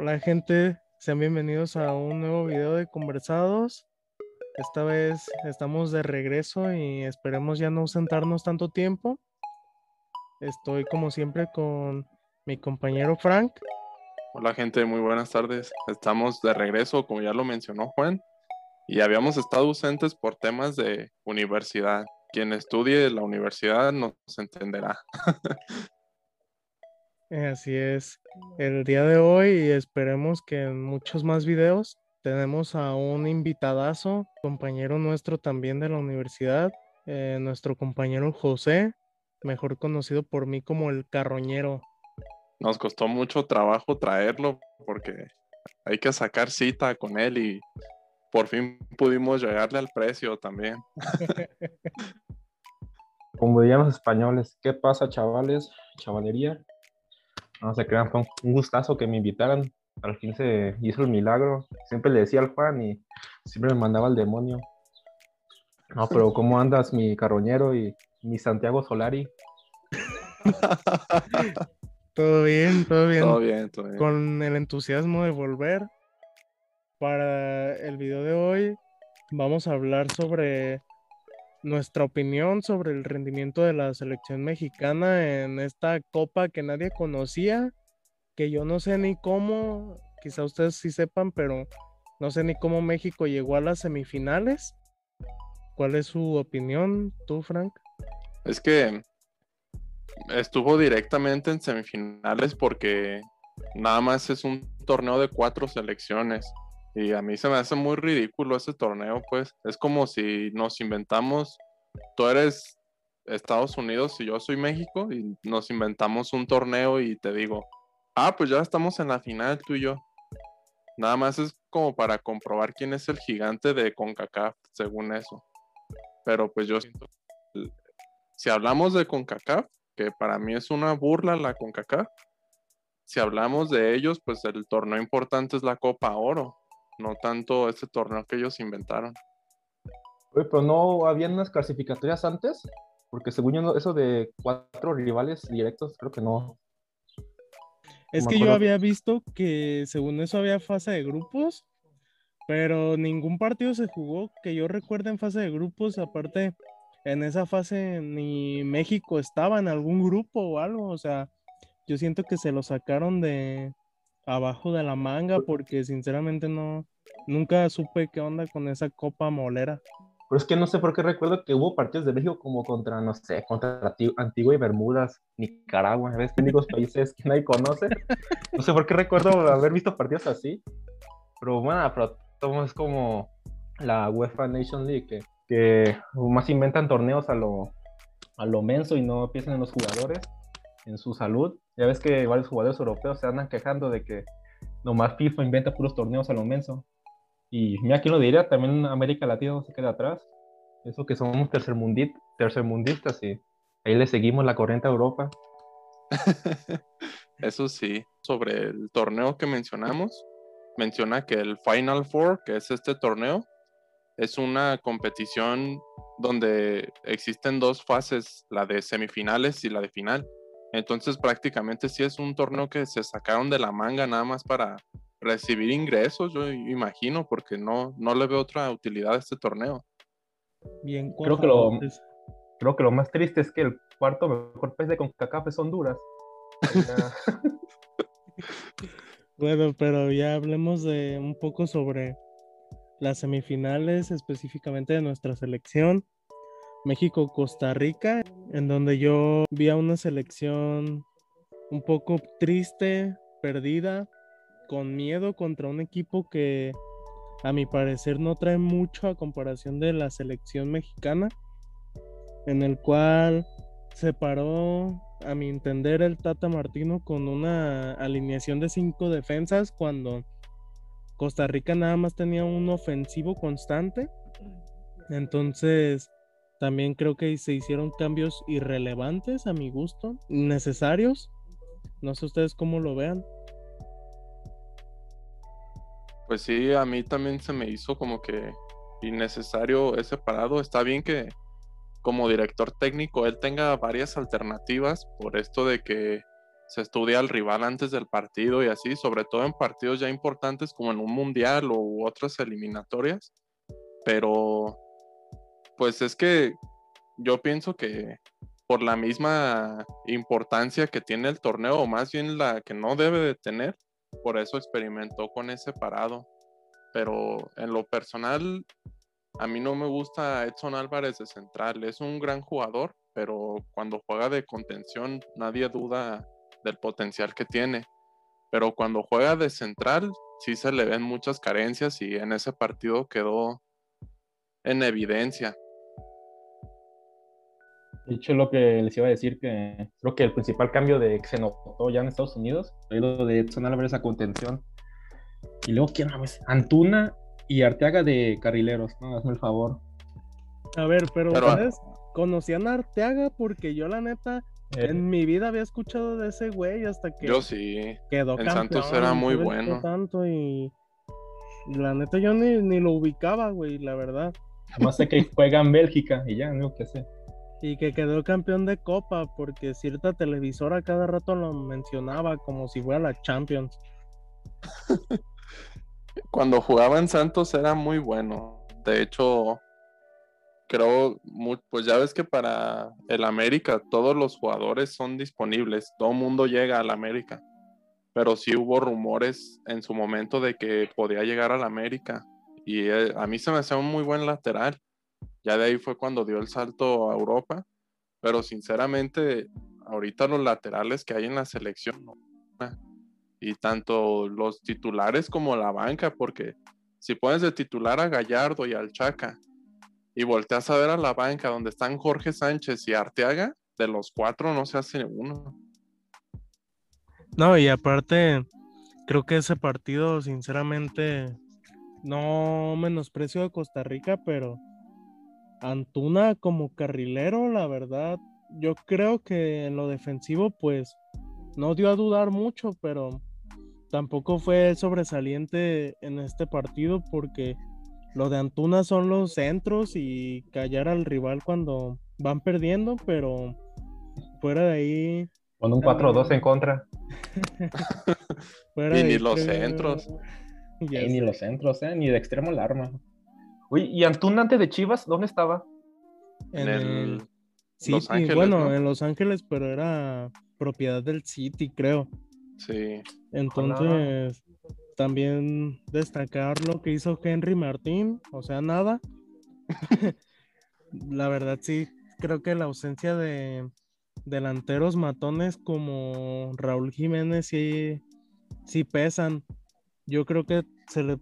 Hola gente, sean bienvenidos a un nuevo video de conversados. Esta vez estamos de regreso y esperemos ya no sentarnos tanto tiempo. Estoy como siempre con mi compañero Frank. Hola gente, muy buenas tardes. Estamos de regreso, como ya lo mencionó Juan, y habíamos estado ausentes por temas de universidad. Quien estudie la universidad nos entenderá. Así es. El día de hoy y esperemos que en muchos más videos tenemos a un invitadazo, compañero nuestro también de la universidad, eh, nuestro compañero José, mejor conocido por mí como el carroñero. Nos costó mucho trabajo traerlo porque hay que sacar cita con él y por fin pudimos llegarle al precio también. Como dirían los españoles, ¿qué pasa chavales? Chavalería. No se crean, fue un gustazo que me invitaran. Al fin se hizo el milagro. Siempre le decía al Juan y siempre me mandaba al demonio. No, pero ¿cómo andas, mi carroñero y mi Santiago Solari? todo bien, todo bien. Todo bien, todo bien. Con el entusiasmo de volver. Para el video de hoy vamos a hablar sobre nuestra opinión sobre el rendimiento de la selección mexicana en esta copa que nadie conocía, que yo no sé ni cómo, quizá ustedes sí sepan, pero no sé ni cómo México llegó a las semifinales. ¿Cuál es su opinión, tú, Frank? Es que estuvo directamente en semifinales porque nada más es un torneo de cuatro selecciones. Y a mí se me hace muy ridículo ese torneo, pues. Es como si nos inventamos, tú eres Estados Unidos y yo soy México, y nos inventamos un torneo y te digo, ah, pues ya estamos en la final tú y yo. Nada más es como para comprobar quién es el gigante de CONCACAF, según eso. Pero pues yo siento, si hablamos de CONCACAF, que para mí es una burla la CONCACAF, si hablamos de ellos, pues el torneo importante es la Copa Oro no tanto este torneo que ellos inventaron. Oye, pero no habían unas clasificatorias antes, porque según yo, eso de cuatro rivales directos, creo que no. Es que yo había visto que según eso había fase de grupos, pero ningún partido se jugó que yo recuerde en fase de grupos, aparte en esa fase ni México estaba en algún grupo o algo, o sea, yo siento que se lo sacaron de, abajo de la manga porque sinceramente no, nunca supe qué onda con esa copa molera. Pero es que no sé por qué recuerdo que hubo partidos de México como contra, no sé, contra Antigua y Bermudas, Nicaragua, ¿ves? Únicos países que nadie conoce. No sé por qué recuerdo haber visto partidos así. Pero bueno, pero es como la UEFA Nation League, que, que más inventan torneos a lo, a lo menso y no piensan en los jugadores, en su salud. Ya ves que varios jugadores europeos se andan quejando de que nomás FIFA inventa puros torneos a lo menso. Y mira, quién lo diría, también América Latina no se queda atrás. Eso que somos tercermundistas y ahí le seguimos la corriente a Europa. Eso sí, sobre el torneo que mencionamos, menciona que el Final Four, que es este torneo, es una competición donde existen dos fases, la de semifinales y la de final. Entonces prácticamente sí es un torneo que se sacaron de la manga nada más para recibir ingresos, yo imagino, porque no, no le veo otra utilidad a este torneo. Bien, creo que, lo, creo que lo más triste es que el cuarto mejor pez de CONCACAF es Honduras. bueno, pero ya hablemos de un poco sobre las semifinales, específicamente de nuestra selección. México-Costa Rica, en donde yo vi a una selección un poco triste, perdida, con miedo contra un equipo que a mi parecer no trae mucho a comparación de la selección mexicana, en el cual se paró, a mi entender, el Tata Martino con una alineación de cinco defensas cuando Costa Rica nada más tenía un ofensivo constante. Entonces, también creo que se hicieron cambios irrelevantes a mi gusto, necesarios. No sé ustedes cómo lo vean. Pues sí, a mí también se me hizo como que innecesario ese parado. Está bien que como director técnico él tenga varias alternativas por esto de que se estudia al rival antes del partido y así, sobre todo en partidos ya importantes como en un mundial u otras eliminatorias. Pero, pues es que yo pienso que por la misma importancia que tiene el torneo, o más bien la que no debe de tener, por eso experimentó con ese parado. Pero en lo personal, a mí no me gusta Edson Álvarez de central. Es un gran jugador, pero cuando juega de contención nadie duda del potencial que tiene. Pero cuando juega de central, sí se le ven muchas carencias y en ese partido quedó en evidencia. De hecho, lo que les iba a decir, que creo que el principal cambio de que se notó ya en Estados Unidos fue lo de Edson Álvarez a contención. Y luego, ¿quién más? Antuna y Arteaga de carrileros, ¿no? Hazme el favor. A ver, pero, ustedes conocían a Arteaga porque yo, la neta, eh. en mi vida había escuchado de ese güey hasta que. Yo sí. Quedó en Santos era muy bueno. Tanto y. La neta, yo ni, ni lo ubicaba, güey, la verdad. Además sé que juega en Bélgica y ya, no qué sé. Y que quedó campeón de Copa porque cierta televisora cada rato lo mencionaba como si fuera la Champions. Cuando jugaba en Santos era muy bueno. De hecho, creo, pues ya ves que para el América todos los jugadores son disponibles. Todo mundo llega al América. Pero sí hubo rumores en su momento de que podía llegar al América. Y eh, a mí se me hacía un muy buen lateral. Ya de ahí fue cuando dio el salto a Europa. Pero sinceramente, ahorita los laterales que hay en la selección, y tanto los titulares como la banca, porque si pones de titular a Gallardo y al Chaca y volteas a ver a la banca donde están Jorge Sánchez y Arteaga, de los cuatro no se hace uno. No, y aparte, creo que ese partido, sinceramente, no menosprecio a Costa Rica, pero Antuna como carrilero, la verdad, yo creo que en lo defensivo, pues no dio a dudar mucho, pero tampoco fue sobresaliente en este partido porque lo de Antuna son los centros y callar al rival cuando van perdiendo, pero fuera de ahí. Con un 4-2 en contra. y ni los centros. ni los centros, ¿eh? ni de extremo el arma. Uy, ¿y Antuna antes de Chivas, dónde estaba? En, el. Sí, Los Ángeles, bueno, en Los Ángeles, pero era propiedad del City, creo. Sí. Entonces, también destacar lo que hizo Henry Martín, o sea, nada. la verdad, sí, creo que la ausencia de delanteros matones como Raúl Jiménez sí, sí pesan. Yo creo que se le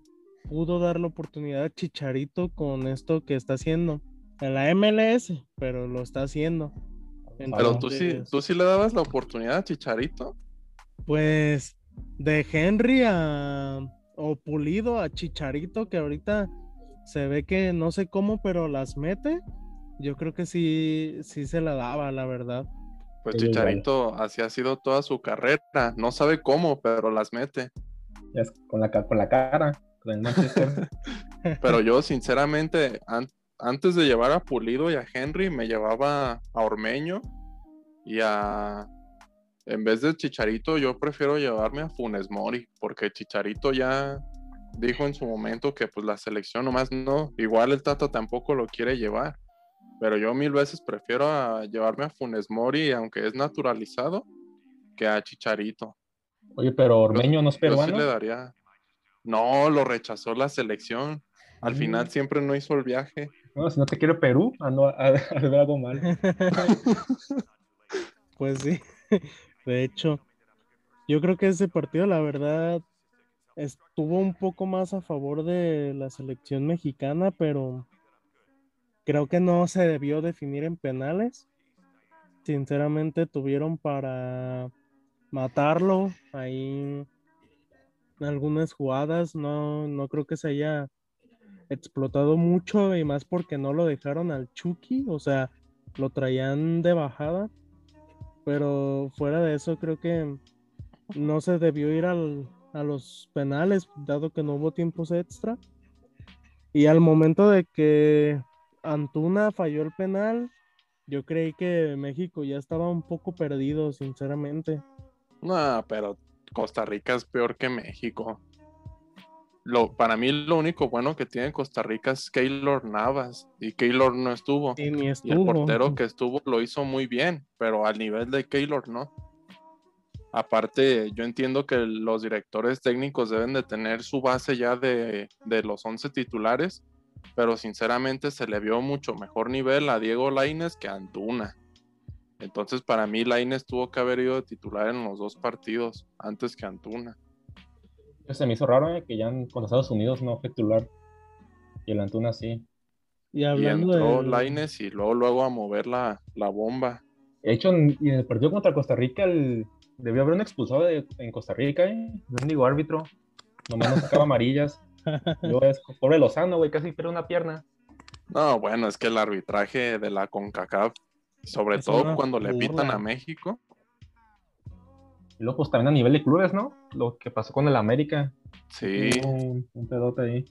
pudo dar la oportunidad a Chicharito con esto que está haciendo en la MLS, pero lo está haciendo. pero tú sí, tú sí le dabas la oportunidad a Chicharito. Pues de Henry a o Pulido a Chicharito, que ahorita se ve que no sé cómo, pero las mete. Yo creo que sí, sí se la daba, la verdad. Pues Chicharito así ha sido toda su carrera. No sabe cómo, pero las mete. Con la, con la cara. pero yo, sinceramente, antes de llevar a Pulido y a Henry, me llevaba a Ormeño y a en vez de Chicharito, yo prefiero llevarme a Funes Mori, porque Chicharito ya dijo en su momento que pues la selección nomás no, igual el Tata tampoco lo quiere llevar, pero yo mil veces prefiero a llevarme a Funes Mori, aunque es naturalizado, que a Chicharito. Oye, pero Ormeño no es peruano. sí le daría. No, lo rechazó la selección. Al mm. final siempre no hizo el viaje. No, si no te quiere Perú, ando a, algo mal. pues sí. De hecho, yo creo que ese partido, la verdad, estuvo un poco más a favor de la selección mexicana, pero creo que no se debió definir en penales. Sinceramente tuvieron para matarlo ahí algunas jugadas. No, no creo que se haya explotado mucho y más porque no lo dejaron al Chucky, o sea, lo traían de bajada pero fuera de eso, creo que no se debió ir al, a los penales, dado que no hubo tiempos extra. Y al momento de que Antuna falló el penal, yo creí que México ya estaba un poco perdido, sinceramente. No, pero Costa Rica es peor que México. Lo, para mí lo único bueno que tiene Costa Rica es Keylor Navas y Keylor no estuvo. Y ni Y el portero que estuvo lo hizo muy bien, pero al nivel de Keylor no. Aparte, yo entiendo que los directores técnicos deben de tener su base ya de, de los 11 titulares, pero sinceramente se le vio mucho mejor nivel a Diego Laines que a Antuna. Entonces, para mí, Laines tuvo que haber ido de titular en los dos partidos antes que Antuna. Se me hizo raro eh, que ya en- con Estados Unidos no fue titular. Y el Antuna sí. Y Y hablando entró de. Laines y luego, luego a mover la, la bomba. De hecho, en, y en el partido contra Costa Rica el- debió haber un expulsado de- en Costa Rica, ¿eh? El único árbitro. Nomás no sacaba amarillas. Luego es, pobre Lozano, güey, casi pierde una pierna. No, bueno, es que el arbitraje de la CONCACAF, sobre Es todo cuando le pitan a México, Y luego, pues también a nivel de clubes, ¿no? Lo que pasó con el América. sí, Un, un pedote ahí.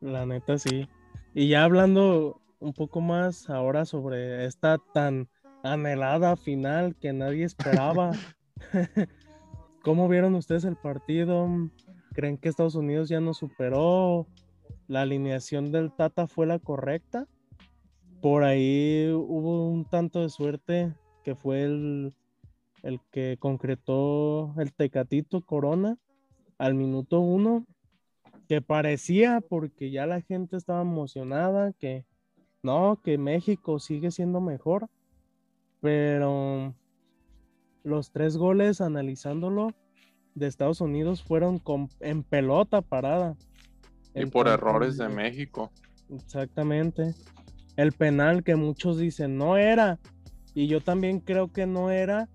La neta sí. Y ya hablando un poco más ahora sobre esta tan anhelada final que nadie esperaba. ¿Cómo vieron ustedes el partido? ¿Creen que Estados Unidos ya nos superó? ¿La alineación del Tata fue la correcta? Por ahí hubo un tanto de suerte que fue el, el que concretó el Tecatito Corona al minuto uno que parecía porque ya la gente estaba emocionada que no, que México sigue siendo mejor, pero los tres goles analizándolo de Estados Unidos fueron con- en pelota parada. y por errores de México. Exactamente. El penal que muchos dicen no era, y yo también creo que no era,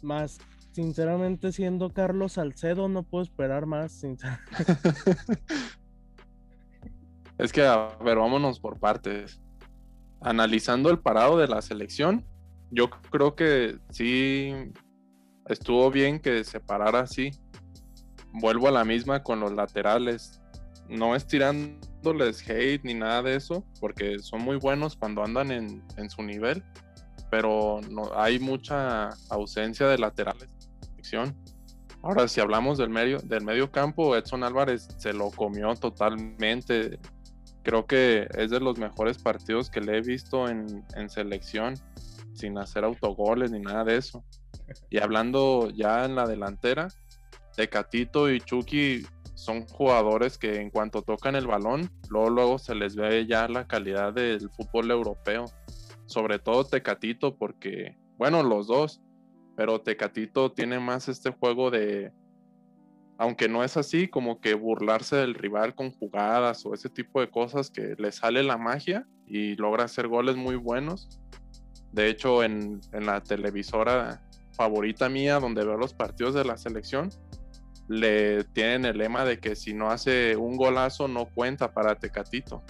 más sinceramente siendo Carlos Salcedo no puedo esperar más. Es que, a ver, vámonos por partes. Analizando el parado de la selección, yo creo que sí estuvo bien que se parara así. Vuelvo a la misma con los laterales. No es tirándoles hate ni nada de eso, porque son muy buenos cuando andan en, en su nivel, pero no, hay mucha ausencia de laterales en. Ahora, si hablamos del medio, del medio campo, Edson Álvarez se lo comió totalmente creo que es de los mejores partidos que le he visto en, en selección, sin hacer autogoles ni nada de eso. Y hablando ya en la delantera, Tecatito y Chucky son jugadores que en cuanto tocan el balón, luego, luego se les ve ya la calidad del fútbol europeo. Sobre todo Tecatito, porque, bueno, los dos, pero Tecatito tiene más este juego de, aunque no es así, como que burlarse del rival con jugadas o ese tipo de cosas que le sale la magia y logra hacer goles muy buenos. De hecho, en, en la televisora favorita mía, donde veo los partidos de la selección, le tienen el lema de que si no hace un golazo no cuenta para Tecatito.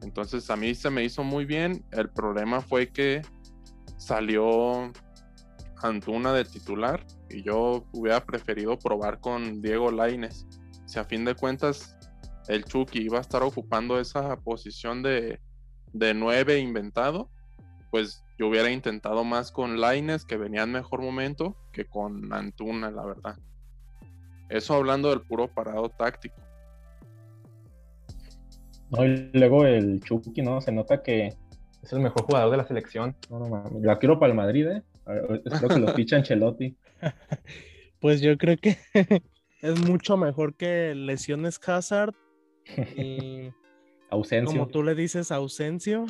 Entonces a mí se me hizo muy bien. El problema fue que salió Antuna de titular y yo hubiera preferido probar con Diego Laines. Si a fin de cuentas el Chucky iba a estar ocupando esa posición de, de 9 inventado, pues yo hubiera intentado más con Laines, que venía en mejor momento, que con Antuna, la verdad. Eso hablando del puro parado táctico. No, y luego el Chucky, ¿no? Se nota que es el mejor jugador de la selección. No, no mames. La quiero para el Madrid, ¿eh? Espero que lo ficha Ancelotti. Pues yo creo que es mucho mejor que lesiones Hazard y Ausencia. como tú le dices ausencio.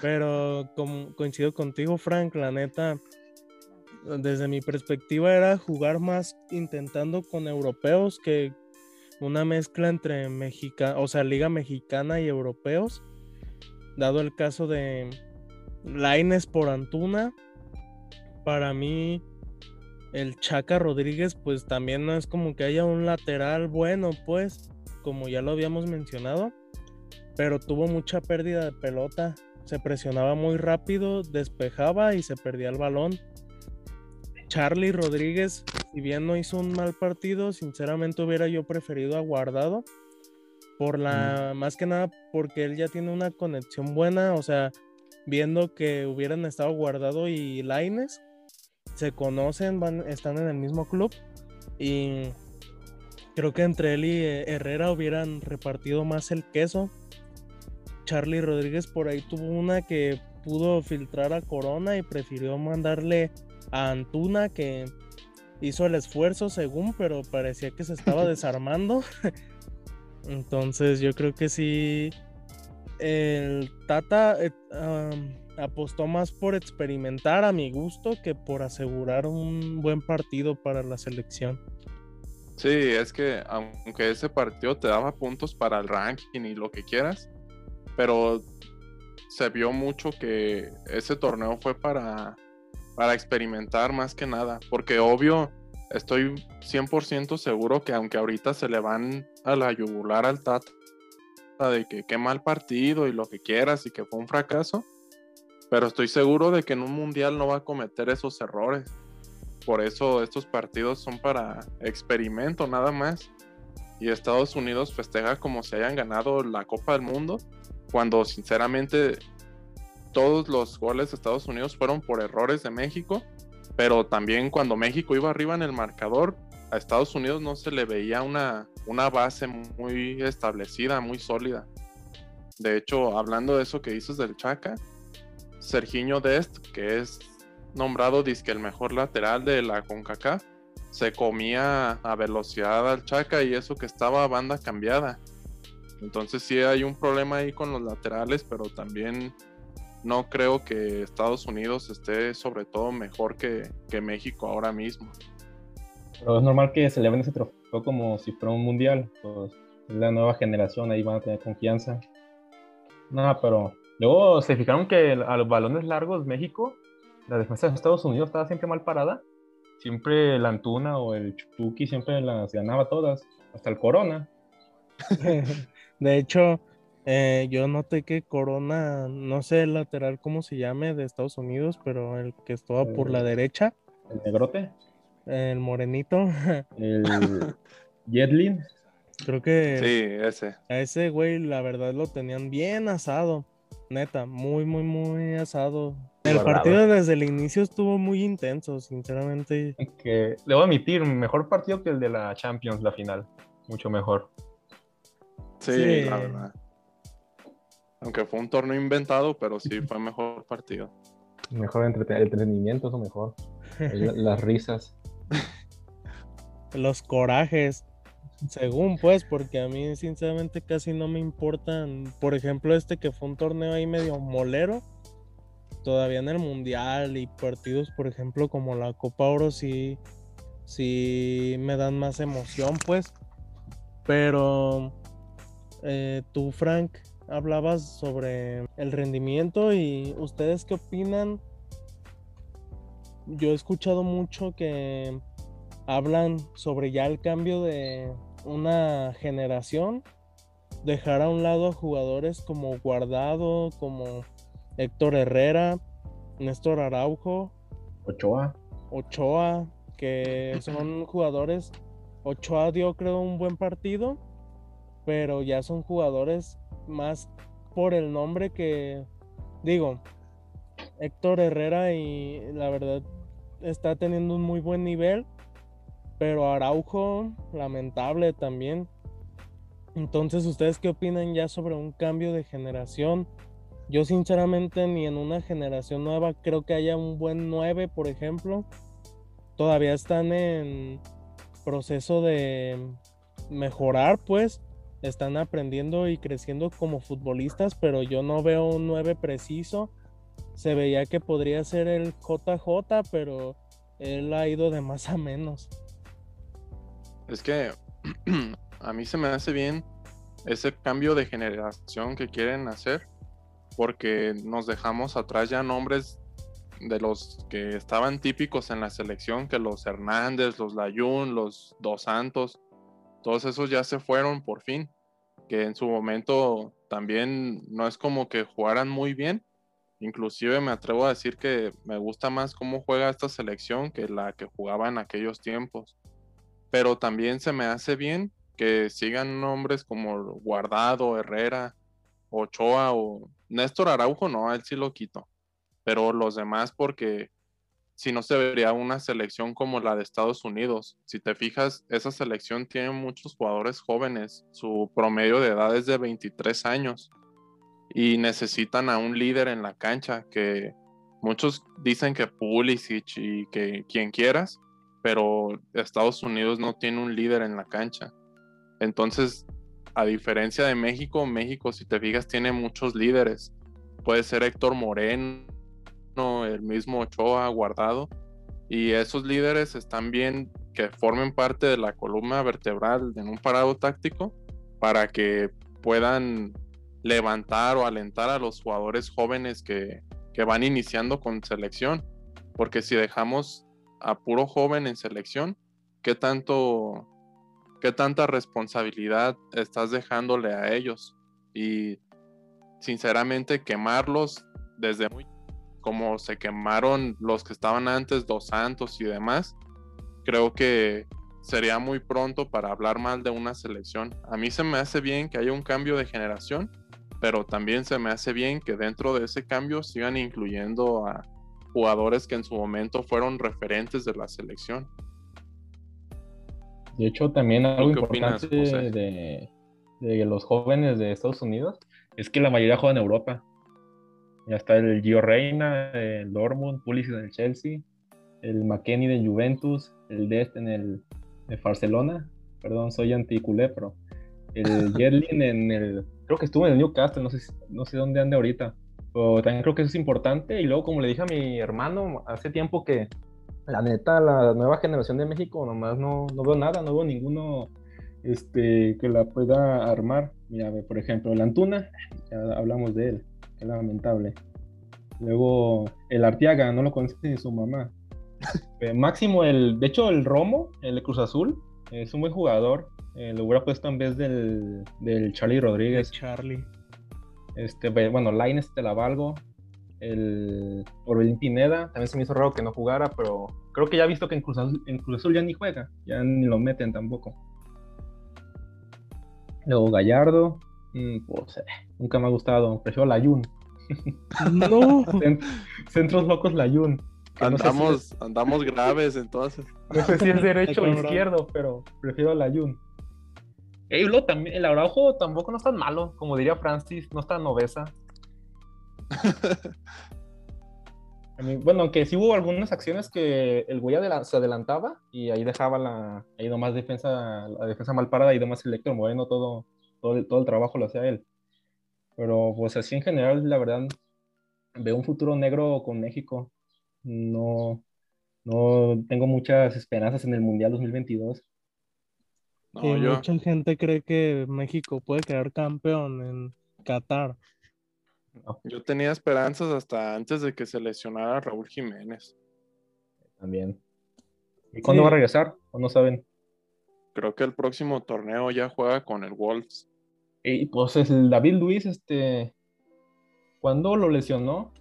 Pero como coincido contigo, Frank, la neta, desde mi perspectiva era jugar más intentando con europeos que una mezcla entre Mexica, o sea, Liga Mexicana y europeos. Dado el caso de Laines por Antuna, para mí el Chaca Rodríguez, pues también no es como que haya un lateral bueno, pues, como ya lo habíamos mencionado, pero tuvo mucha pérdida de pelota. Se presionaba muy rápido, despejaba y se perdía el balón. Charlie Rodríguez, si bien no hizo un mal partido, sinceramente hubiera yo preferido a Guardado. Por la, más que nada porque él ya tiene una conexión buena, o sea, viendo que hubieran estado Guardado y Laines, se conocen, van, están en el mismo club y creo que entre él y eh, Herrera hubieran repartido más el queso. Charlie Rodríguez por ahí tuvo una que pudo filtrar a Corona y prefirió mandarle a Antuna que hizo el esfuerzo según, pero parecía que se estaba desarmando. Entonces yo creo que sí, el Tata eh, apostó más por experimentar a mi gusto que por asegurar un buen partido para la selección. Sí, es que aunque ese partido te daba puntos para el ranking y lo que quieras, pero se vio mucho que ese torneo fue para, para experimentar más que nada, porque obvio, estoy 100% seguro que aunque ahorita se le van a la yugular al Tata de que qué mal partido y lo que quieras y que fue un fracaso, pero estoy seguro de que en un mundial no va a cometer esos errores. Por eso estos partidos son para experimento nada más. Y Estados Unidos festeja como si hayan ganado la Copa del Mundo, cuando sinceramente todos los goles de Estados Unidos fueron por errores de México, pero también cuando México iba arriba en el marcador, a Estados Unidos no se le veía una, una base muy establecida, muy sólida. De hecho, hablando de eso que dices del Chaca, Serginho Dest, que es nombrado disque el mejor lateral de la CONCACAF, se comía a velocidad al Chaca y eso que estaba a banda cambiada. Entonces sí hay un problema ahí con los laterales, pero también no creo que Estados Unidos esté sobre todo mejor que, México ahora mismo. Pero es normal que se le ven ese trofeo como si fuera un mundial. Pues la nueva generación, ahí van a tener confianza. Nada, pero Luego se fijaron que a los balones largos México, la defensa de Estados Unidos estaba siempre mal parada. Siempre la Antuna o el Chucky siempre las ganaba todas, hasta el Corona. de hecho, eh, yo noté que Corona, no sé el lateral cómo se llame de Estados Unidos, pero el que estaba por la derecha. El negrote. El morenito. El Jetlin. Creo que. Sí, ese. A ese güey, la verdad, lo tenían bien asado. Neta, muy, muy, muy asado. El partido desde el inicio estuvo muy intenso, sinceramente. Que debo admitir, mejor partido que el de la Champions, la final. Mucho mejor. Sí, la verdad. Aunque fue un torneo inventado, pero sí fue mejor partido. Mejor entretenimiento, eso mejor. Las risas. Los corajes. Según pues, porque a mí sinceramente casi no me importan. Por ejemplo, este que fue un torneo ahí medio molero. Todavía en el mundial y partidos, por ejemplo, como la Copa Oro, sí, sí me dan más emoción, pues. Pero eh, tú, Frank, hablabas sobre el rendimiento y ustedes qué opinan. Yo he escuchado mucho que hablan sobre ya el cambio de, una generación, dejar a un lado a jugadores como Guardado, como Héctor Herrera, Néstor Araujo, Ochoa. Ochoa, que son jugadores. Ochoa dio creo un buen partido, pero ya son jugadores más por el nombre que digo. Héctor Herrera y la verdad está teniendo un muy buen nivel, pero Araujo, lamentable también. Entonces, ¿ustedes qué opinan ya sobre un cambio de generación? Yo sinceramente ni en una generación nueva creo que haya un buen 9, por ejemplo. Todavía están en proceso de mejorar, pues. Están aprendiendo y creciendo como futbolistas, pero yo no veo un 9 preciso. Se veía que podría ser el JJ, pero él ha ido de más a menos. Es que a mí se me hace bien ese cambio de generación que quieren hacer, porque nos dejamos atrás ya nombres de los que estaban típicos en la selección, que los Hernández, los Layún, los Dos Santos, todos esos ya se fueron por fin, que en su momento también no es como que jugaran muy bien, inclusive me atrevo a decir que me gusta más cómo juega esta selección que la que jugaba en aquellos tiempos. Pero también se me hace bien que sigan nombres como Guardado, Herrera, Ochoa o Néstor Araujo, no, él sí lo quito, pero los demás porque si no se vería una selección como la de Estados Unidos. Si te fijas, esa selección tiene muchos jugadores jóvenes, su promedio de edad es de 23 años y necesitan a un líder en la cancha que muchos dicen que Pulisic y que quien quieras, pero Estados Unidos no tiene un líder en la cancha. Entonces, a diferencia de México, México, si te fijas, tiene muchos líderes. Puede ser Héctor Moreno, el mismo Ochoa, Guardado. Y esos líderes están bien que formen parte de la columna vertebral en un parado táctico para que puedan levantar o alentar a los jugadores jóvenes que, que van iniciando con selección. Porque si dejamos a puro joven en selección, ¿qué tanto, qué tanta responsabilidad estás dejándole a ellos? Y sinceramente quemarlos desde muy como se quemaron los que estaban antes, Dos Santos y demás, creo que sería muy pronto para hablar mal de una selección. A mí se me hace bien que haya un cambio de generación, pero también se me hace bien que dentro de ese cambio sigan incluyendo a jugadores que en su momento fueron referentes de la selección. De hecho, también algo importante de, de, los jóvenes de Estados Unidos es que la mayoría juega en Europa. Ya está el Gio Reina, el Dortmund, Pulisic en el Chelsea, el McKenny de Juventus, el Dest en el de Barcelona. Perdón, soy anticulé, pero el Yerlin en el. Creo que estuvo en el Newcastle, no sé, no sé dónde ande ahorita. Pero también creo que eso es importante. Y luego, como le dije a mi hermano hace tiempo que la neta, la nueva generación de México nomás no, no veo nada, no veo ninguno este, que la pueda armar. Mira, por ejemplo, el Antuna, ya hablamos de él, es lamentable. Luego, el Artiaga, no lo conoce ni su mamá. Eh, máximo, el, de hecho, el Romo, el de Cruz Azul, es un buen jugador. Eh, lo hubiera puesto en vez del, del Charlie Rodríguez. Charlie. Este, bueno, Laines te la valgo. El Orbelín Pineda, también se me hizo raro que no jugara, pero creo que ya he visto que en Cruz, Azul, ya ni juega, ya ni lo meten tampoco. Luego Gallardo, pues eh, nunca me ha gustado, prefiero la Yun. No. Centros locos la Yun. Andamos, andamos graves entonces. No sé si es derecho o izquierdo, pero prefiero la Yun. Y luego también, el Araujo tampoco no es tan malo, como diría Francis, no es tan obesa. bueno, aunque sí hubo algunas acciones que el güey se adelantaba y ahí dejaba la, ahí nomás defensa, la defensa mal parada y nomás el Héctor Moreno todo, todo, el, todo el trabajo lo hacía él. Pero pues así en general, la verdad, veo un futuro negro con México. No, no tengo muchas esperanzas en el Mundial 2022 mucha gente cree que México puede quedar campeón en Qatar. Yo tenía esperanzas hasta antes de que se lesionara Raúl Jiménez. También. ¿Y cuándo va a regresar? ¿O no saben? Creo que el próximo torneo ya juega con el Wolves. Y pues el David Luis, este. ¿Cuándo lo lesionó?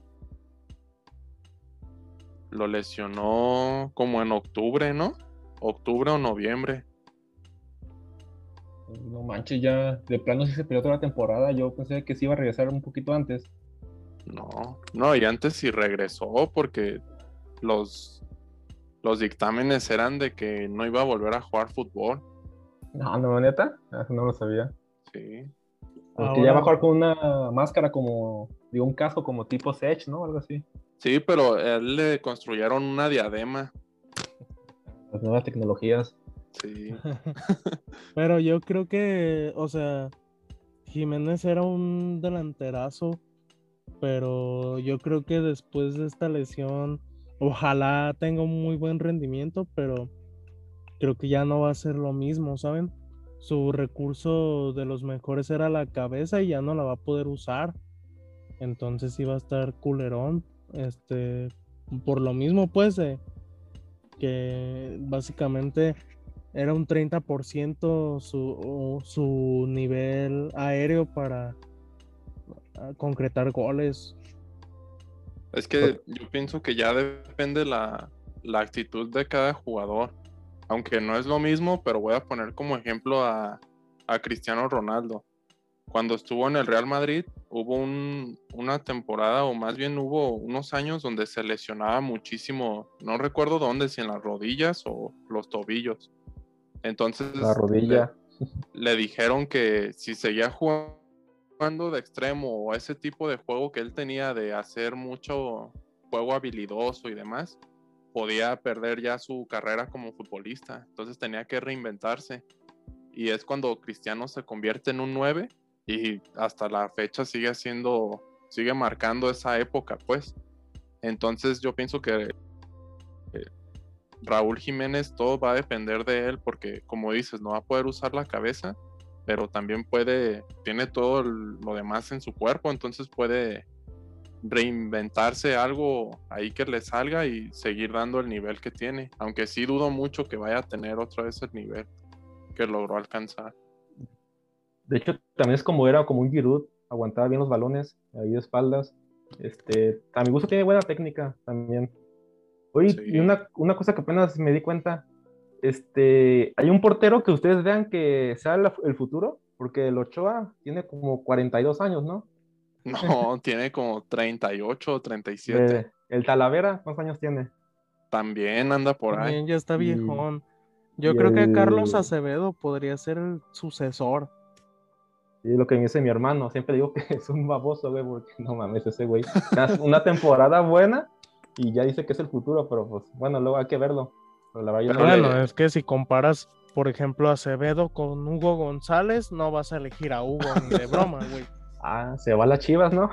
Lo lesionó como en octubre, ¿no? Octubre o noviembre. No manches, ya de plano si se perdió toda la temporada. Yo pensé que sí iba a regresar un poquito antes. No, no, y antes sí regresó porque los, los dictámenes eran de que no iba a volver a jugar fútbol. No, no, neta, ah, no lo sabía. Sí. Porque ya va a jugar con una máscara como, digo, un casco como tipo Sech, ¿no? Algo así. Sí, pero él le construyeron una diadema. Las nuevas tecnologías. Sí. Pero yo creo que, o sea, Jiménez era un delanterazo, pero yo creo que después de esta lesión, ojalá tenga un muy buen rendimiento, pero creo que ya no va a ser lo mismo, ¿saben? Su recurso de los mejores era la cabeza y ya no la va a poder usar. Entonces iba a estar culerón. Este, por lo mismo, pues, que básicamente era un 30% su, su nivel aéreo para ah, concretar goles. Es que yo pienso que ya depende la, la actitud de cada jugador. Aunque no es lo mismo, pero voy a poner como ejemplo a, a Cristiano Ronaldo. cuando estuvo en el Real Madrid, hubo un- una temporada, o más bien hubo unos años donde se lesionaba muchísimo, no recuerdo dónde, si en las rodillas o los tobillos. Entonces La rodilla. le, le dijeron que si seguía jugando de extremo o ese tipo de juego que él tenía de hacer mucho juego habilidoso y demás, podía perder ya su carrera como futbolista. Entonces tenía que reinventarse. Y es cuando Cristiano se convierte en un 9 y hasta la fecha sigue haciendo, sigue marcando esa época, pues. Entonces yo pienso que eh, Raúl Jiménez todo va a depender de él porque como dices, no va a poder usar la cabeza, pero también puede, tiene todo lo demás en su cuerpo, entonces puede reinventarse algo ahí que le salga y seguir dando el nivel que tiene, aunque sí dudo mucho que vaya a tener otra vez el nivel que logró alcanzar. De hecho, también es como era como un Giroud, aguantaba bien los balones, ahí de espaldas. Este, a mi gusto tiene buena técnica también. Oye, Sí. y una, una cosa que apenas me di cuenta, este, hay un portero que ustedes vean que sea el futuro, porque el Ochoa tiene como 42 años, ¿no? No, tiene como 38 o 37. De- el Talavera, ¿cuántos años tiene? También anda por ahí. También ya está viejón. Yo y creo que Carlos Acevedo podría ser el sucesor. Y lo que me dice mi hermano, siempre digo que es un baboso, güey, porque no mames, ese güey. Una- temporada buena y ya dice que es el futuro, pero pues bueno, luego hay que verlo. Pero la verdad yo no Pero le- Bueno, es que si comparas, por ejemplo, a Acevedo con Hugo González, no vas a elegir a Hugo ni de broma, güey. Ah, se va a las chivas, ¿no?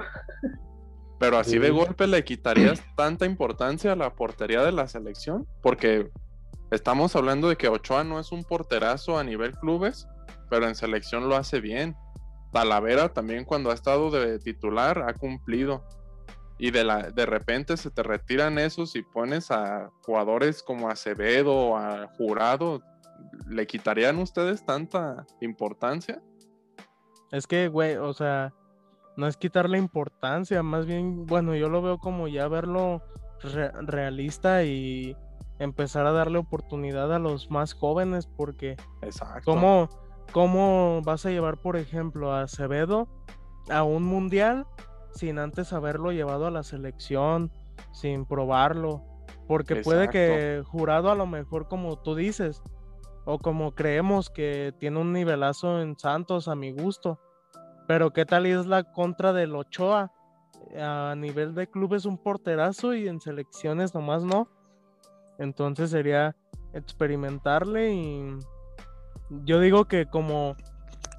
Pero así de golpe le quitarías tanta importancia a la portería de la selección, porque estamos hablando de que Ochoa no es un porterazo a nivel clubes, pero en selección lo hace bien. Talavera también cuando ha estado de titular ha cumplido. Y de, la, de repente se te retiran esos y pones a jugadores como Acevedo o a Jurado. ¿Le quitarían ustedes tanta importancia? Es que, güey, o sea, no es quitarle importancia, más bien, bueno, yo lo veo como ya verlo re- realista y empezar a darle oportunidad a los más jóvenes, porque Exacto. ¿cómo, cómo vas a llevar, por ejemplo, a Acevedo a un mundial sin antes haberlo llevado a la selección, sin probarlo? Porque puede que jurado a lo mejor como tú dices, o como creemos que tiene un nivelazo en Santos a mi gusto. Pero qué tal es la contra del Ochoa. A nivel de club es un porterazo y en selecciones nomás no. Entonces sería experimentarle y yo digo que como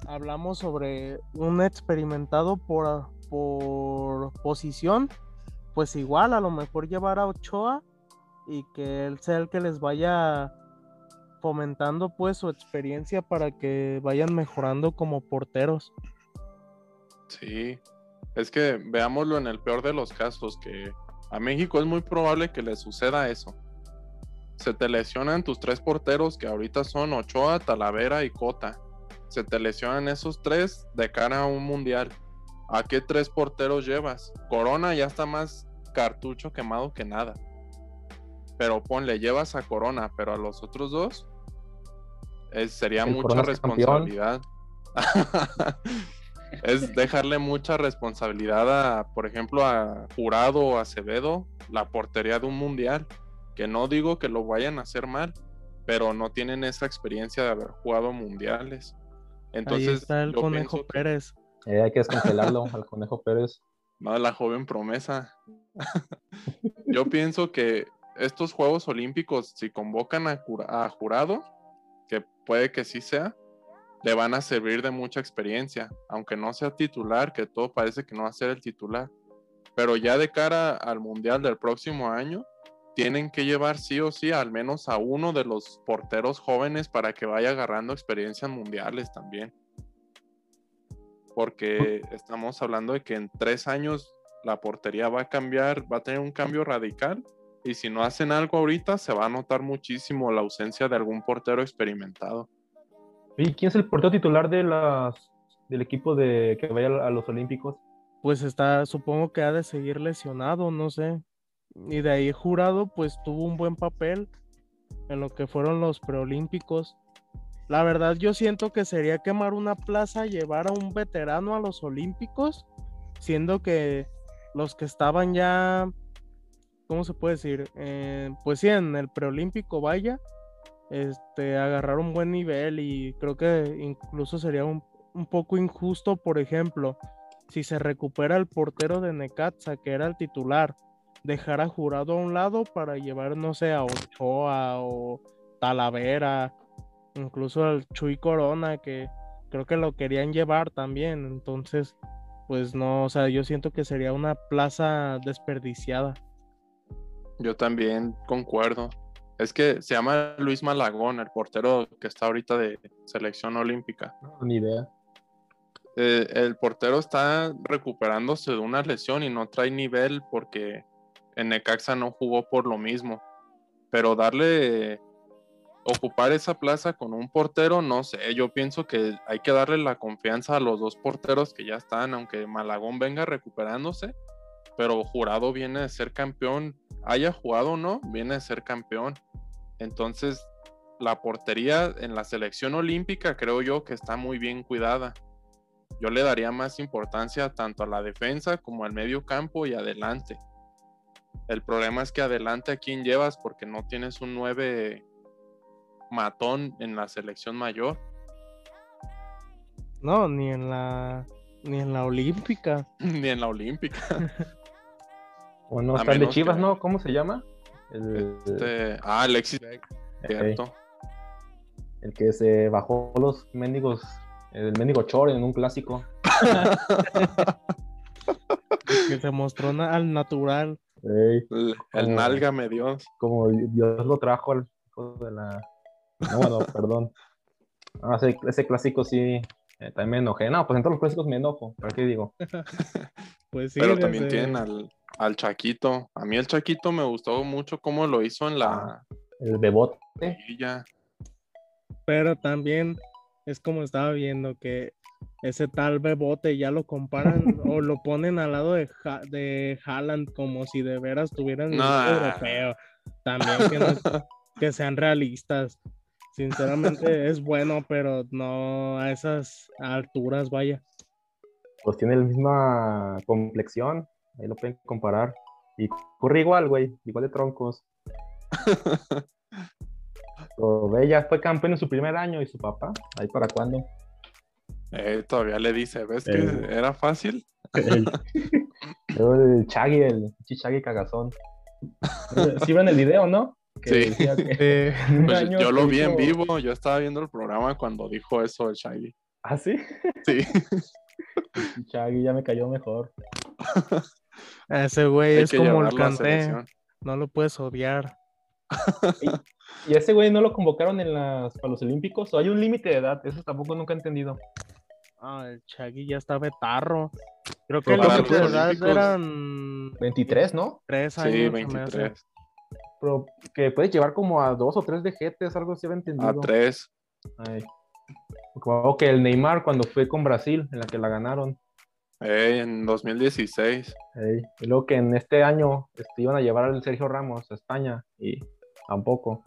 hablamos sobre un experimentado por, por posición, pues igual a lo mejor llevar a Ochoa y que él sea el que les vaya fomentando pues su experiencia para que vayan mejorando como porteros. Sí, es que veámoslo en el peor de los casos, que a México es muy probable que le suceda eso. Se te lesionan tus tres porteros, que ahorita son Ochoa, Talavera y Cota. Se te lesionan esos tres de cara a un mundial. ¿A qué tres porteros llevas? Corona ya está más cartucho quemado que nada. Pero ponle, llevas a Corona, pero a los otros dos es- sería El mucha responsabilidad. es dejarle mucha responsabilidad a, por ejemplo, a Jurado o Acevedo, la portería de un mundial. Que no digo que lo vayan a hacer mal, pero no tienen esa experiencia de haber jugado mundiales. Entonces, Ahí está el Conejo que- Pérez. Eh, hay que descongelarlo al Conejo Pérez. No, la joven promesa. Yo pienso que estos Juegos Olímpicos, si convocan a, a jurado, que puede que sí sea, le van a servir de mucha experiencia, aunque no sea titular, que todo parece que no va a ser el titular. Pero ya de cara al Mundial del próximo año, tienen que llevar sí o sí al menos a uno de los porteros jóvenes para que vaya agarrando experiencias mundiales también porque estamos hablando de que en tres años la portería va a cambiar, va a tener un cambio radical y si no hacen algo ahorita se va a notar muchísimo la ausencia de algún portero experimentado. ¿Y quién es el portero titular de las, del equipo de que vaya a los Olímpicos? Pues está, supongo que ha de seguir lesionado, no sé. Y de ahí jurado, pues tuvo un buen papel en lo que fueron los preolímpicos. La verdad, yo siento que sería quemar una plaza, llevar a un veterano a los Olímpicos, siendo que los que estaban ya, ¿cómo se puede decir? Eh, pues sí, en el preolímpico, vaya, este, agarrar un buen nivel y creo que incluso sería un, un poco injusto, por ejemplo, si se recupera el portero de Necaxa, que era el titular, dejar a Jurado a un lado para llevar, no sé, a Ochoa o Talavera, incluso al Chuy Corona, que creo que lo querían llevar también. Entonces, pues no, o sea, yo siento que sería una plaza desperdiciada. Yo también concuerdo. Es que se llama Luis Malagón, el portero que está ahorita de selección olímpica. No, ni idea. Eh, el portero está recuperándose de una lesión y no trae nivel porque en Necaxa no jugó por lo mismo. Pero darle, ocupar esa plaza con un portero, no sé, yo pienso que hay que darle la confianza a los dos porteros que ya están, aunque Malagón venga recuperándose, pero Jurado viene de ser campeón, haya jugado o no, viene de ser campeón. Entonces, la portería en la selección olímpica creo yo que está muy bien cuidada. Yo le daría más importancia tanto a la defensa como al medio campo y adelante. El problema es que adelante a quién llevas porque no tienes un 9 matón en la selección mayor. No, ni en la ni en la olímpica. Ni en la olímpica. Bueno, A está el de Chivas, que- ¿no? ¿Cómo se llama? El, Este, ah, Alexis, cierto. el que se bajó los mendigos, el mendigo Chor en un clásico. que se mostró al natural. El, el Como- nálgame Dios. como Dios lo trajo al hijo de la. No, bueno, perdón. Ah, ese, ese clásico sí, eh, también me enojé. No, pues en todos los clásicos me enojo. ¿Para qué digo? Pues sí, Pero también tienen al, al Chaquito. A mí el Chaquito me gustó mucho cómo lo hizo en la El bebote. Pero también es como estaba viendo que ese tal Bebote ya lo comparan o lo ponen al lado de, Ha- de Haaland como si de veras tuvieran Nah. europeo. También que, no- que sean realistas. Sinceramente es bueno, pero no a esas alturas, vaya. Pues tiene la misma complexión. Ahí lo pueden comparar. Y corre igual, güey. Igual de troncos. Pero ya fue campeón en su primer año y su papá. ¿Ahí para cuándo? Eh, todavía le dice, ¿ves que era fácil? Luego el Chagui, el Chichagui cagazón. ¿Sí ven el video, no? Que Sí. que Pues yo lo vi en vivo, yo estaba viendo el programa cuando dijo eso el Shaggy. ¿Ah, sí? Sí, Chagui ya me cayó mejor. ese güey es que como el canté. No lo puedes odiar. ¿Y ese güey no lo convocaron en las, para los Olímpicos? ¿O hay un límite de edad? Eso tampoco nunca he entendido. Ah, el Chagui ya está betarro. Creo que los edad olímpicos- eran 23, ¿no? tres años. Sí, se me hace. 23. Pero que puedes llevar como a dos o tres vejetes, algo así había entendido. A 3. Ay. Que el Neymar cuando fue con Brasil, en la que la ganaron. en 2016. Ey, Y luego que en este año este, iban a llevar al Sergio Ramos a España y tampoco.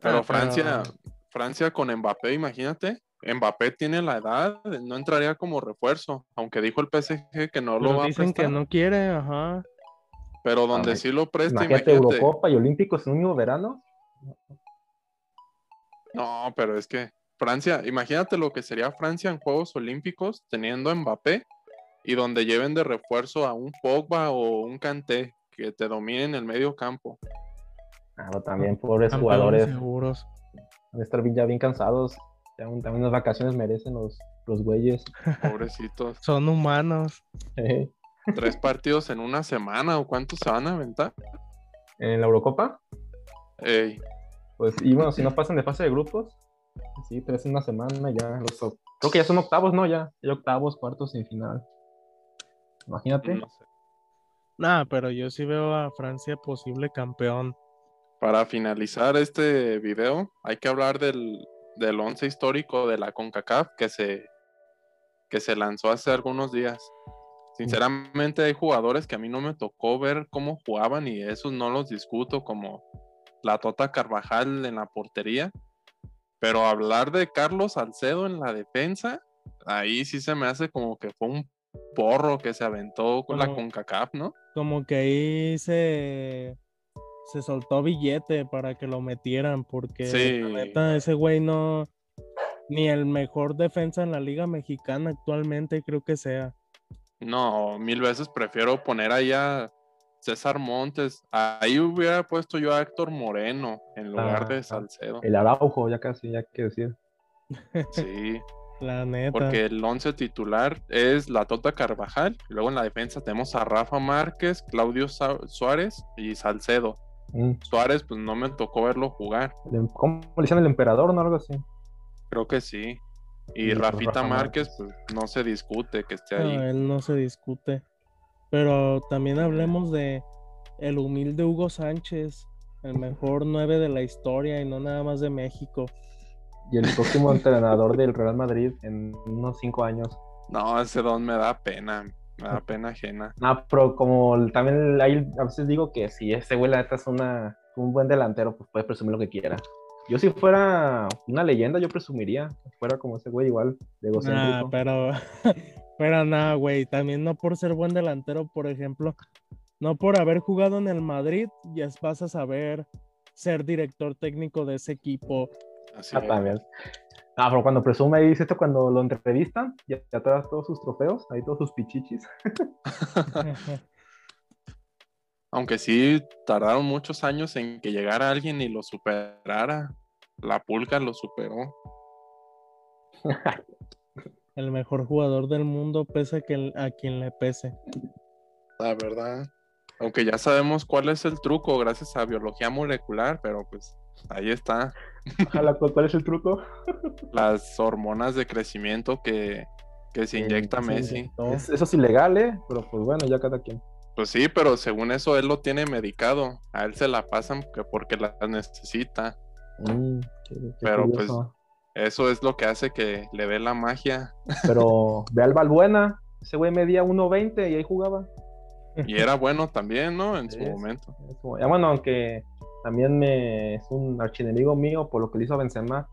Pero Ah, Francia, Francia con Mbappé, imagínate. Mbappé tiene la edad, no entraría como refuerzo, aunque dijo el PSG que no lo va a dicen que prestar. no quiere, ajá. Pero donde sí lo presta, Imagínate, imagínate. Eurocopa y Olímpicos en un mismo verano. No, pero es que Francia, imagínate lo que sería Francia en Juegos Olímpicos teniendo a Mbappé y donde lleven de refuerzo a un Pogba o un Kanté que te dominen el medio campo. Ah, pero también pobres Campeones jugadores. seguros. Van a estar bien- ya bien cansados. También unas vacaciones merecen los, los güeyes. Pobrecitos. Son humanos. Tres partidos en una semana o cuántos se van a aventar. En la Eurocopa, Ey, pues, y bueno, si no pasan de fase de grupos, sí, tres en una semana ya. Los, creo que ya son octavos, ¿no? Ya, ya octavos, cuartos y final. Imagínate. no sé. Nah, pero yo sí veo a Francia posible campeón. Para finalizar este video, hay que hablar del, del once histórico de la CONCACAF que se, que se lanzó hace algunos días. Sinceramente hay jugadores que a mí no me tocó ver cómo jugaban y esos no los discuto, como la Tota Carvajal en la portería. Pero hablar de Carlos Salcedo en la defensa, ahí sí se me hace como que fue un porro que se aventó con la Como- CONCACAF, ¿no? Como que ahí se, se soltó billete para que lo metieran, porque Sí. la neta, ese güey no, ni el mejor defensa en la Liga Mexicana actualmente creo que sea. No, mil veces prefiero poner ahí a César Montes. Ahí hubiera puesto yo a Héctor Moreno en lugar Ah, de ah. Salcedo. El Araujo, ya casi, ya que decir. Sí, La neta. porque el once titular es la Tota Carvajal. y Luego en la defensa tenemos a Rafa Márquez, Claudio Sa- Suárez y Salcedo. Mm. Suárez, pues no me tocó verlo jugar. El- ¿Cómo le dicen el emperador o algo así? Creo que sí. Y pues, Rafita Rafa Márquez, Márquez. pues no se discute que esté No, ahí. él no se discute. Pero también hablemos de el humilde Hugo Sánchez, el mejor nueve de la historia y no nada más de México. Y el próximo entrenador del Real Madrid en unos cinco años. No, ese don me da pena. Me da pena ajena. Ah, pero como también ahí a veces digo que si ese güey la neta es una, un buen delantero, pues puede presumir lo que quiera. Yo si fuera una leyenda, yo presumiría. Fuera como ese güey igual, de Nah, pero, pero nada, güey. También no por ser buen delantero, por ejemplo, no por haber jugado en el Madrid, ya vas a saber ser director técnico de ese equipo. Así Ah, es. también. Ah, pero cuando presume ahí, dice esto cuando lo entrevistan, ya, ya trae todos sus trofeos, ahí todos sus pichichis. Aunque sí tardaron muchos años en que llegara alguien y lo superara. La pulga lo superó. el mejor jugador del mundo, pese a, que, a quien le pese. La verdad. Aunque ya sabemos cuál es el truco gracias a biología molecular, pero pues ahí está. Ojalá, ¿cuál cuál es el truco? Las hormonas de crecimiento que, que se inyecta Messi. eso es ilegal, ¿eh? Pero pues bueno, ya cada quien. Pues sí, pero según eso él lo tiene medicado. A él se la pasan que porque la necesita. Mm, qué- qué Pero, curioso. Eso es lo que hace que le dé la magia. Pero ve al Balbuena, ese güey medía 1.20 y ahí jugaba. Y era bueno también, ¿no? En su momento. Ya bueno, aunque también me, es un archienemigo mío por lo que le hizo a Benzema.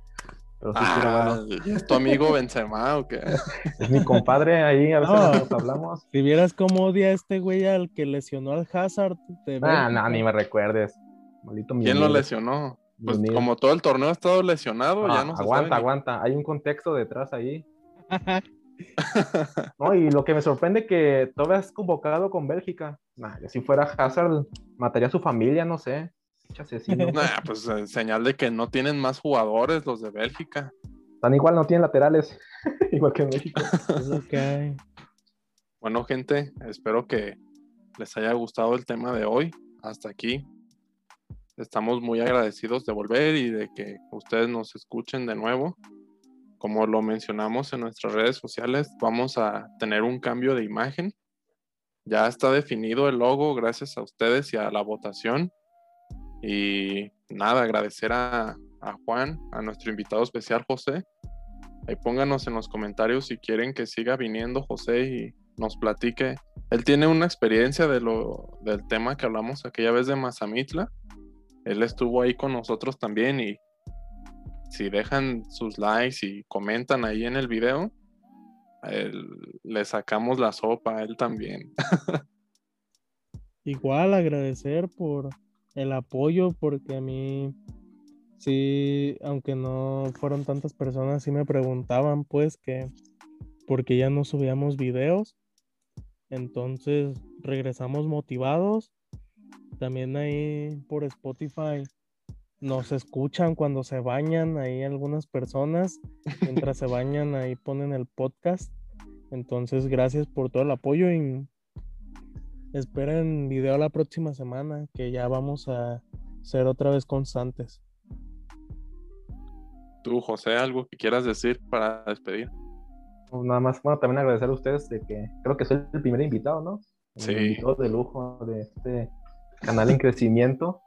Pero sí, Ah, bueno. ¿y ¿es tu amigo Benzema o qué? Es mi compadre ahí, a veces No. nos hablamos. Si vieras cómo odia a este güey al que lesionó al Hazard. de Ah, no, ni me recuerdes. Maldito ¿Quién lo lesionó? Pues como todo el torneo ha estado lesionado, Ah, ya no se aguanta, aguanta. Hay un contexto detrás ahí. No, y lo que me sorprende que todavía es convocado con Bélgica. Nah, si fuera Hazard, mataría a su familia, no sé. Nah, pues eh, señal de que no tienen más jugadores los de Bélgica. Tan igual no tienen laterales, igual que en México. Hay. Bueno, gente, espero que les haya gustado el tema de hoy. Hasta aquí. Estamos muy agradecidos de volver y de que ustedes nos escuchen de nuevo. Como lo mencionamos en nuestras redes sociales, vamos a tener un cambio de imagen. Ya está definido el logo gracias a ustedes y a la votación. Y nada, agradecer a, a Juan, a nuestro invitado especial José. Ahí pónganos en los comentarios si quieren que siga viniendo José y nos platique. Él tiene una experiencia de lo, del tema que hablamos aquella vez de Mazamitla. Él estuvo ahí con nosotros también y si dejan sus likes y comentan ahí en el video, él- le sacamos la sopa a él también. Igual agradecer por el apoyo, porque a mí sí, aunque no fueron tantas personas, sí me preguntaban pues que porque ya no subíamos videos. Entonces regresamos motivados. También ahí por Spotify nos escuchan cuando se bañan, ahí algunas personas, mientras se bañan ahí ponen el podcast. Entonces gracias por todo el apoyo y Esperen video la próxima semana, que ya vamos a ser otra vez constantes. Tú, José, algo que quieras decir para despedir. Pues nada más, bueno, también agradecer a ustedes de que creo que soy el primer invitado, ¿no? Sí. El invitado de lujo de este canal en crecimiento.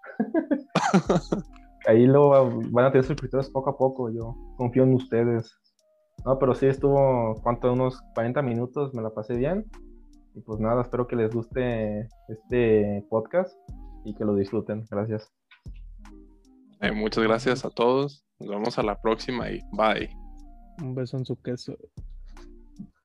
Ahí lo van a tener suscriptores poco a poco, yo confío en ustedes. No, pero sí estuvo, ¿cuánto? Unos 40 minutos, me la pasé bien. Y pues nada, espero que les guste este podcast y que lo disfruten. Gracias. Eh, muchas gracias a todos Nos vemos a la próxima y bye. Un beso en su queso.